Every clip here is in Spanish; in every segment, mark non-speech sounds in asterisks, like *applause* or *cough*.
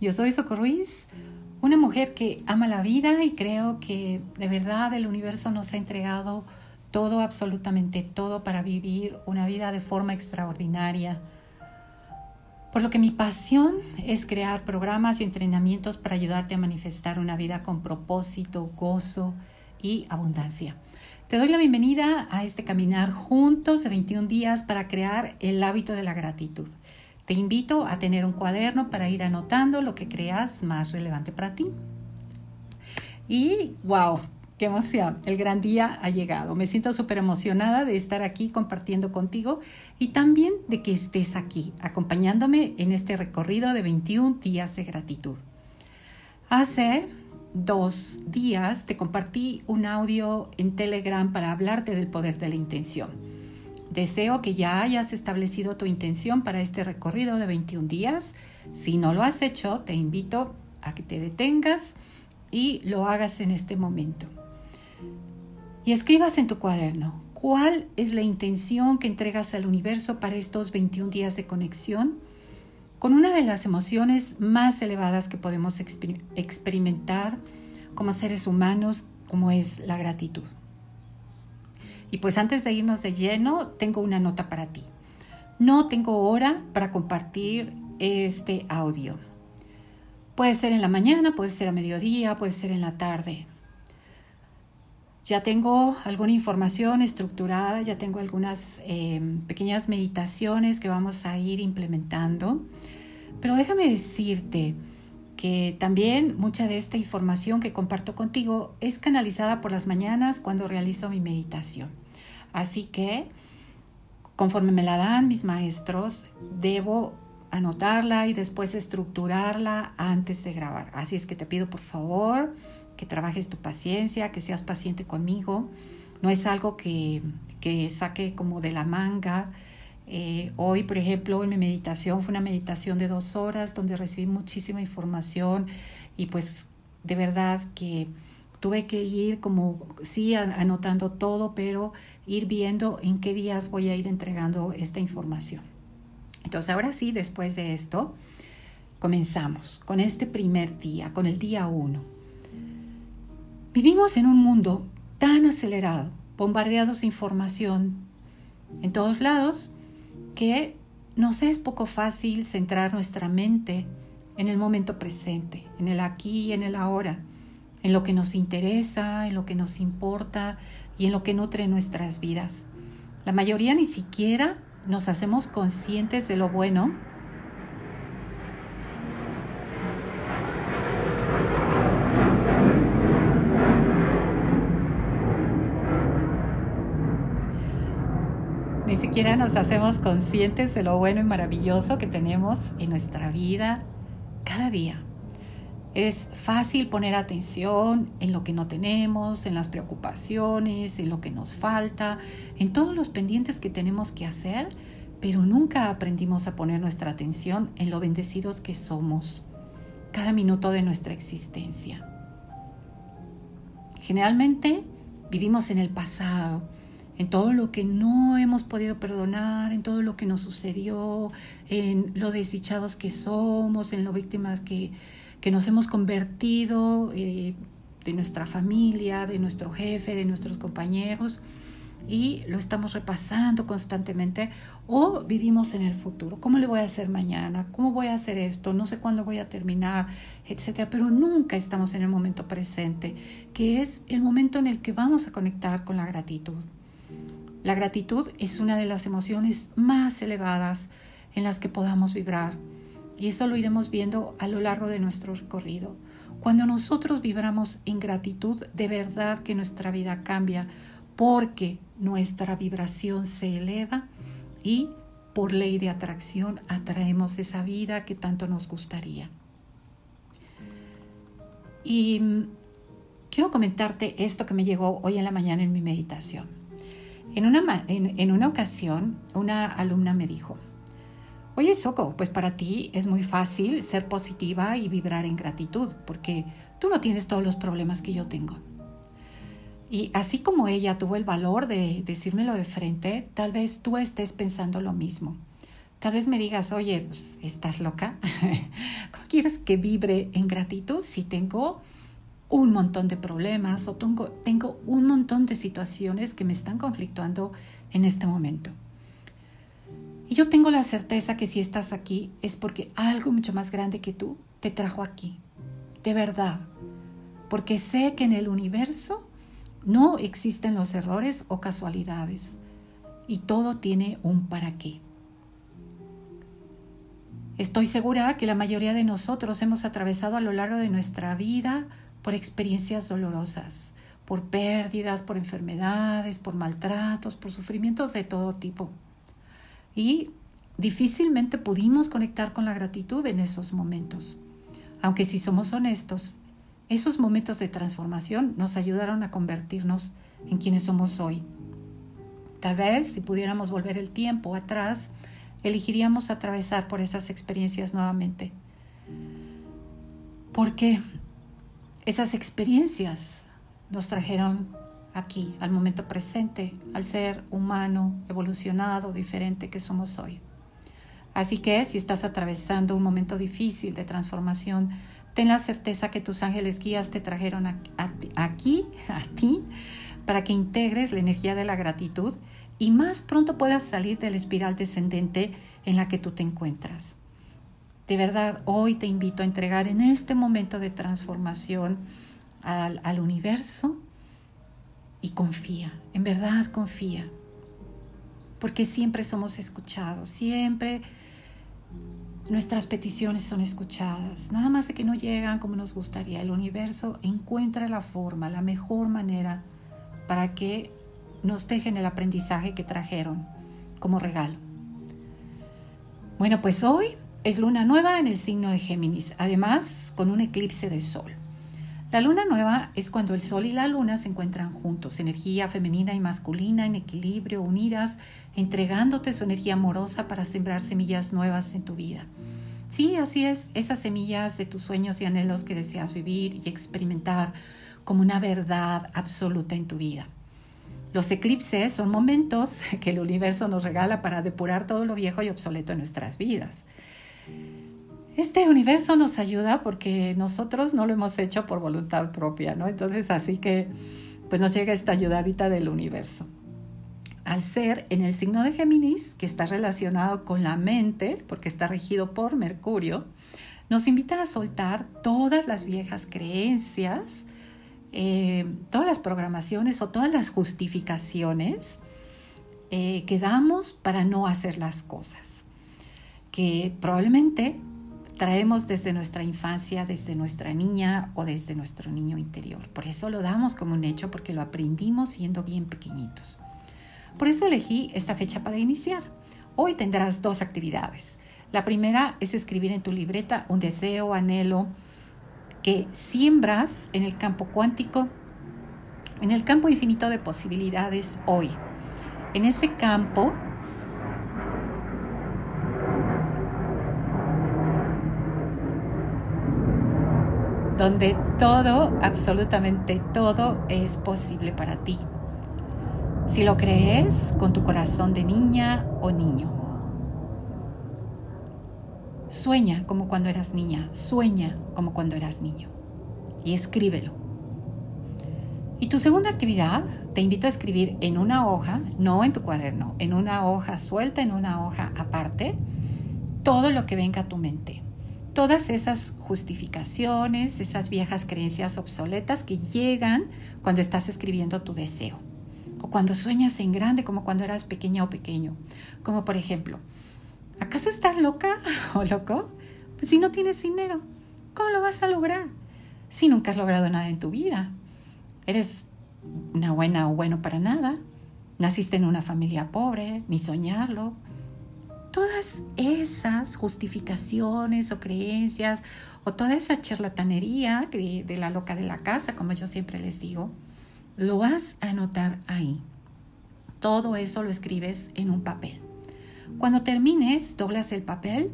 Yo soy Socorro Ruiz, una mujer que ama la vida y creo que de verdad el universo nos ha entregado todo, absolutamente todo para vivir una vida de forma extraordinaria. Por lo que mi pasión es crear programas y entrenamientos para ayudarte a manifestar una vida con propósito, gozo y abundancia. Te doy la bienvenida a este caminar juntos de 21 días para crear el hábito de la gratitud. Te invito a tener un cuaderno para ir anotando lo que creas más relevante para ti. Y wow, qué emoción, el gran día ha llegado. Me siento súper emocionada de estar aquí compartiendo contigo y también de que estés aquí acompañándome en este recorrido de 21 días de gratitud. Hace dos días te compartí un audio en Telegram para hablarte del poder de la intención. Deseo que ya hayas establecido tu intención para este recorrido de 21 días. Si no lo has hecho, te invito a que te detengas y lo hagas en este momento. Y escribas en tu cuaderno cuál es la intención que entregas al universo para estos 21 días de conexión con una de las emociones más elevadas que podemos experimentar como seres humanos, como es la gratitud. Y pues antes de irnos de lleno, tengo una nota para ti. No tengo hora para compartir este audio. Puede ser en la mañana, puede ser a mediodía, puede ser en la tarde. Ya tengo alguna información estructurada, ya tengo algunas em, pequeñas meditaciones que vamos a ir implementando. Pero déjame decirte que también mucha de esta información que comparto contigo es canalizada por las mañanas cuando realizo mi meditación. Así que, conforme me la dan mis maestros, debo anotarla y después estructurarla antes de grabar. Así es que te pido por favor que trabajes tu paciencia, que seas paciente conmigo. No es algo que, que saque como de la manga. Eh, hoy, por ejemplo, en mi meditación fue una meditación de dos horas donde recibí muchísima información y pues de verdad que tuve que ir como, sí, anotando todo, pero ir viendo en qué días voy a ir entregando esta información. Entonces, ahora sí, después de esto, comenzamos con este primer día, con el día uno. Vivimos en un mundo tan acelerado, bombardeados de información en todos lados, que nos es poco fácil centrar nuestra mente en el momento presente, en el aquí y en el ahora en lo que nos interesa, en lo que nos importa y en lo que nutre nuestras vidas. La mayoría ni siquiera nos hacemos conscientes de lo bueno Ni siquiera nos hacemos conscientes de lo bueno y maravilloso que tenemos en nuestra vida cada día. Es fácil poner atención en lo que no tenemos, en las preocupaciones, en lo que nos falta, en todos los pendientes que tenemos que hacer, pero nunca aprendimos a poner nuestra atención en lo bendecidos que somos cada minuto de nuestra existencia. Generalmente vivimos en el pasado, en todo lo que no hemos podido perdonar, en todo lo que nos sucedió, en lo desdichados que somos, en lo víctimas que que nos hemos convertido eh, de nuestra familia, de nuestro jefe, de nuestros compañeros y lo estamos repasando constantemente o vivimos en el futuro. ¿Cómo le voy a hacer mañana? ¿Cómo voy a hacer esto? No sé cuándo voy a terminar, etcétera, pero nunca estamos en el momento presente, que es el momento en el que vamos a conectar con la gratitud. La gratitud es una de las emociones más elevadas en las que podamos vibrar y eso lo iremos viendo a lo largo de nuestro recorrido. Cuando nosotros vibramos en gratitud, de verdad que nuestra vida cambia porque nuestra vibración se eleva y por ley de atracción atraemos esa vida que tanto nos gustaría. Y mm, quiero comentarte esto que me llegó hoy en la mañana en mi meditación. En una, en una ocasión, una alumna me dijo, Oye, Soco, pues para ti es muy fácil ser positiva y vibrar en gratitud, porque tú no tienes todos los problemas que yo tengo. Y así como ella tuvo el valor de decírmelo de frente, tal vez tú estés pensando lo mismo. Tal vez me digas, oye, pues, ¿estás loca? *laughs* quieres que vibre en gratitud si tengo un montón de problemas o tengo, tengo un montón de situaciones que me están conflictuando en este momento? Y yo tengo la certeza que si estás aquí es porque algo mucho más grande que tú te trajo aquí, de verdad, porque sé que en el universo no existen los errores o casualidades y todo tiene un para qué. Estoy segura que la mayoría de nosotros hemos atravesado a lo largo de nuestra vida por experiencias dolorosas, por pérdidas, por enfermedades, por maltratos, por sufrimientos de todo tipo. Y difícilmente pudimos conectar con la gratitud en esos momentos. Aunque si somos honestos, esos momentos de transformación nos ayudaron a convertirnos en quienes somos hoy. Tal vez si pudiéramos volver el tiempo atrás, elegiríamos atravesar por esas experiencias nuevamente. Porque esas experiencias nos trajeron aquí, al momento presente, al ser humano, evolucionado, diferente que somos hoy. Así que si estás atravesando un momento difícil de transformación, ten la certeza que tus ángeles guías te trajeron aquí, *laughs* a ti, para que integres la energía de la gratitud y más pronto puedas salir de la espiral descendente en la que tú te encuentras. De verdad, hoy te invito a entregar en este momento de transformación al, al universo y confía, en verdad confía, porque siempre somos escuchados, siempre nuestras peticiones son escuchadas, nada más de que no llegan como nos gustaría. El universo encuentra la forma, la mejor manera para que nos dejen el aprendizaje que trajeron como regalo. Bueno, pues hoy es luna nueva en el signo de Géminis, además con un eclipse de sol. La luna nueva es cuando el sol y la luna se encuentran juntos, energía femenina y masculina en equilibrio, unidas, entregándote su energía amorosa para sembrar semillas nuevas en tu vida. Sí, así es, esas semillas de tus sueños y anhelos que deseas vivir y experimentar como una verdad absoluta en tu vida. Los eclipses son momentos *laughs* que el universo nos regala para depurar todo lo viejo y obsoleto en nuestras vidas. Este universo nos ayuda porque nosotros no lo hemos hecho por voluntad propia, ¿no? Entonces, así que pues nos llega esta ayudadita del universo. Al ser en el signo de Géminis, que está relacionado con la mente, porque está regido por Mercurio, nos invita a soltar todas las viejas creencias, eh, todas las programaciones o todas las justificaciones eh, que damos para no hacer las cosas, que probablemente traemos desde nuestra infancia, desde nuestra niña o desde nuestro niño interior. Por eso lo damos como un hecho, porque lo aprendimos siendo bien pequeñitos. Por eso elegí esta fecha para iniciar. Hoy tendrás dos actividades. La primera es escribir en tu libreta un deseo, anhelo que siembras en el campo cuántico, en el campo infinito de posibilidades hoy. En ese campo donde todo, absolutamente todo es posible para ti. Si lo crees con tu corazón de niña o niño. Sueña como cuando eras niña, sueña como cuando eras niño y escríbelo. Y tu segunda actividad, te invito a escribir en una hoja, no en tu cuaderno, en una hoja suelta, en una hoja aparte, todo lo que venga a tu mente todas esas justificaciones, esas viejas creencias obsoletas que llegan cuando estás escribiendo tu deseo o cuando sueñas en grande como cuando eras pequeña o pequeño. Como por ejemplo, ¿acaso estás loca *laughs* o loco? Pues si no tienes dinero, ¿cómo lo vas a lograr? Si nunca has logrado nada en tu vida. Eres una buena o bueno para nada. Naciste en una familia pobre, ni soñarlo todas esas justificaciones o creencias o toda esa charlatanería de, la loca de la casa, como yo siempre les digo, lo vas a anotar ahí. Todo eso lo escribes en un papel. Cuando termines, doblas el papel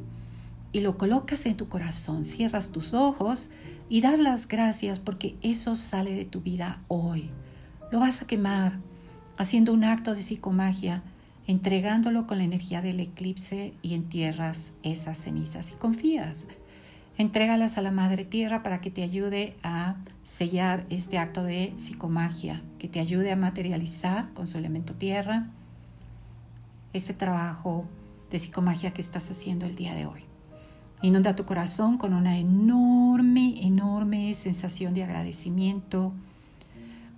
y lo colocas en tu corazón, cierras tus ojos y das las gracias porque eso sale de tu vida hoy. Lo vas a quemar haciendo un acto de psicomagia entregándolo con la energía del eclipse y entierras esas cenizas y confías Entrégalas a la Madre Tierra para que te ayude a sellar este acto de psicomagia, que te ayude a materializar con su elemento tierra este trabajo de psicomagia que estás haciendo el día de hoy. Inunda tu corazón con una enorme, enorme sensación de agradecimiento.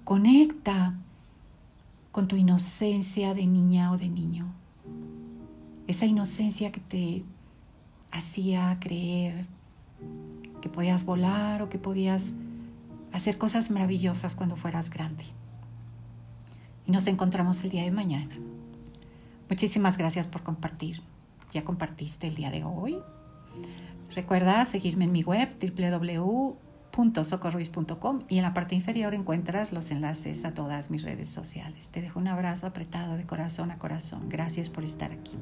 Conecta con tu inocencia de niña o de niño. Esa inocencia que te hacía creer que podías volar o que podías hacer cosas maravillosas cuando fueras grande. Y nos encontramos el día de mañana. Muchísimas gracias por compartir. Ya compartiste el día de hoy. Recuerda seguirme en mi web www.socorruiz.com y en la parte inferior encuentras los enlaces a todas mis redes sociales. Te dejo un abrazo apretado de corazón a corazón. Gracias por estar aquí.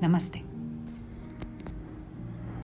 Namaste.